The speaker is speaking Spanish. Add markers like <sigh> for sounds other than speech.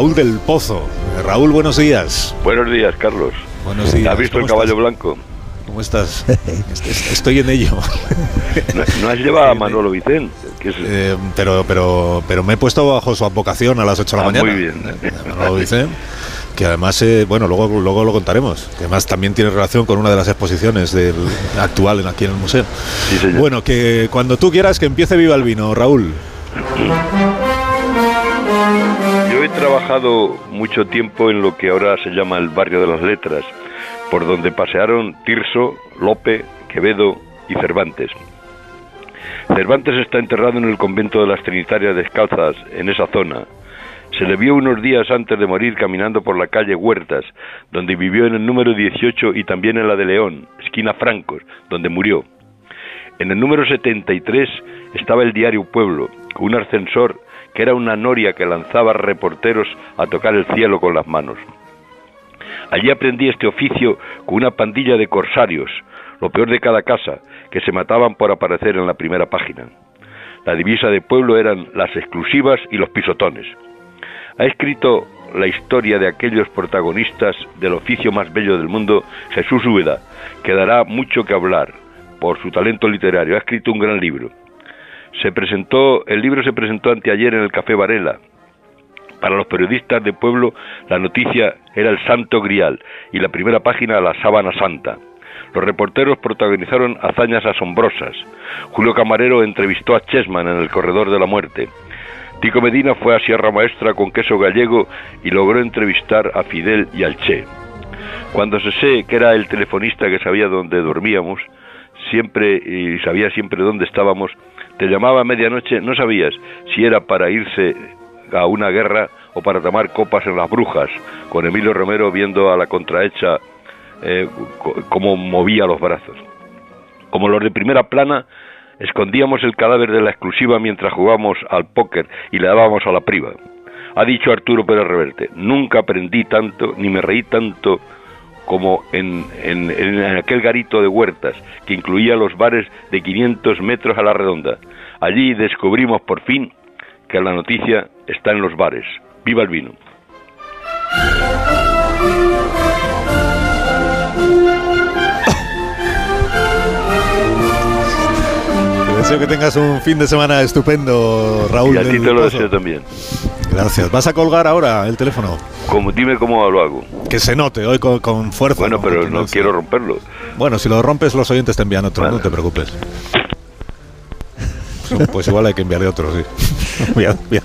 Raúl del Pozo. Raúl, buenos días. Buenos días, Carlos. Buenos días. ¿Has visto el caballo blanco? ¿Cómo estás? <laughs> Estoy en ello. <laughs> ¿No, has llevado a Manolo Vicente? Eh, pero, pero, pero me he puesto bajo su advocación a las 8 de la ah, mañana. Muy bien. Manolo Vicente que además, eh, bueno, luego, luego lo contaremos, que además también tiene relación con una de las exposiciones del actual aquí en el museo. bueno, que cuando tú quieras que empiece Viva el Vino, Raúl. <clears throat> Mucho tiempo en lo que ahora se llama el barrio de las letras, por donde pasearon Tirso, Lope, Quevedo y Cervantes. Cervantes está enterrado en el convento de las Trinitarias Descalzas, en esa zona. Se le vio unos días antes de morir caminando por la calle Huertas, donde vivió en el número 18 y también en la de León, esquina Francos, donde murió. En el número 73 estaba el diario Pueblo, con un ascensor que era una noria que lanzaba reporteros a tocar el cielo con las manos. Allí aprendí este oficio con una pandilla de corsarios, lo peor de cada casa, que se mataban por aparecer en la primera página. La divisa de pueblo eran las exclusivas y los pisotones. Ha escrito la historia de aquellos protagonistas del oficio más bello del mundo, Jesús Úbeda, que dará mucho que hablar por su talento literario. Ha escrito un gran libro. Se presentó, el libro se presentó anteayer en el Café Varela. Para los periodistas de pueblo, la noticia era el Santo Grial y la primera página la Sábana Santa. Los reporteros protagonizaron hazañas asombrosas. Julio Camarero entrevistó a Chessman en el Corredor de la Muerte. Tico Medina fue a Sierra Maestra con queso gallego y logró entrevistar a Fidel y al Che. Cuando se sé que era el telefonista que sabía dónde dormíamos, siempre y sabía siempre dónde estábamos, te llamaba a medianoche, no sabías si era para irse a una guerra o para tomar copas en las brujas, con Emilio Romero viendo a la contrahecha eh, cómo movía los brazos. Como los de primera plana, escondíamos el cadáver de la exclusiva mientras jugábamos al póker y le dábamos a la priva. Ha dicho Arturo Pérez Reverte, nunca aprendí tanto ni me reí tanto como en, en, aquel garito de huertas que incluía los bares de 500 metros a la redonda. Allí descubrimos por fin que la noticia está en los bares. ¡Viva el vino! Te deseo que tengas un fin de semana estupendo, Raúl. Y a ti te lo deseo también. Gracias. ¿Vas a colgar ahora el teléfono? Como, dime cómo lo hago. Que se note hoy con, fuerza. Bueno, pero no quiero romperlo. Bueno, si lo rompes, los oyentes te envían otro, no te preocupes. <laughs> Pues igual hay que enviarle otro, sí. <laughs>